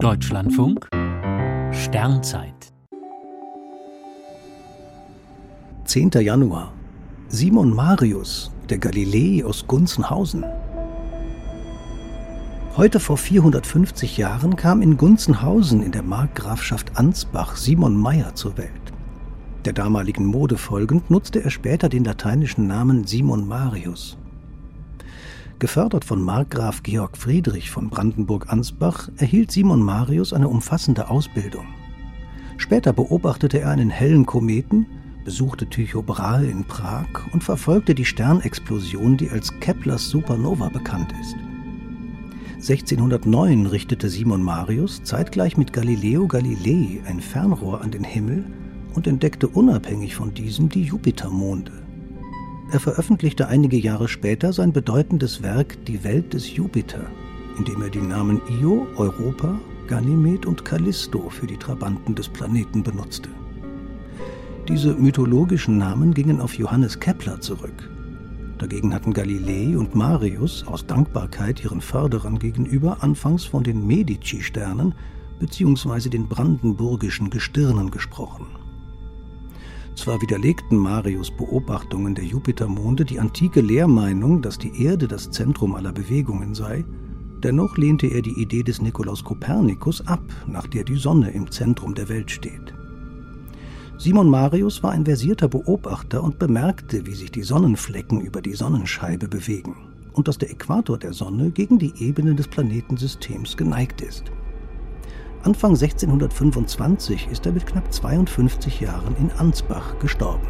Deutschlandfunk Sternzeit 10. Januar Simon Marius, der Galilei aus Gunzenhausen. Heute vor 450 Jahren kam in Gunzenhausen in der Markgrafschaft Ansbach Simon Meyer zur Welt. Der damaligen Mode folgend nutzte er später den lateinischen Namen Simon Marius. Gefördert von Markgraf Georg Friedrich von Brandenburg-Ansbach erhielt Simon Marius eine umfassende Ausbildung. Später beobachtete er einen hellen Kometen, besuchte Tycho Brahe in Prag und verfolgte die Sternexplosion, die als Keplers Supernova bekannt ist. 1609 richtete Simon Marius zeitgleich mit Galileo Galilei ein Fernrohr an den Himmel und entdeckte unabhängig von diesem die Jupitermonde. Er veröffentlichte einige Jahre später sein bedeutendes Werk Die Welt des Jupiter, in dem er die Namen Io, Europa, Ganymed und Callisto für die Trabanten des Planeten benutzte. Diese mythologischen Namen gingen auf Johannes Kepler zurück. Dagegen hatten Galilei und Marius aus Dankbarkeit ihren Förderern gegenüber anfangs von den Medici-Sternen bzw. den brandenburgischen Gestirnen gesprochen. Zwar widerlegten Marius Beobachtungen der Jupitermonde die antike Lehrmeinung, dass die Erde das Zentrum aller Bewegungen sei, dennoch lehnte er die Idee des Nikolaus Kopernikus ab, nach der die Sonne im Zentrum der Welt steht. Simon Marius war ein versierter Beobachter und bemerkte, wie sich die Sonnenflecken über die Sonnenscheibe bewegen und dass der Äquator der Sonne gegen die Ebene des Planetensystems geneigt ist. Anfang 1625 ist er mit knapp 52 Jahren in Ansbach gestorben.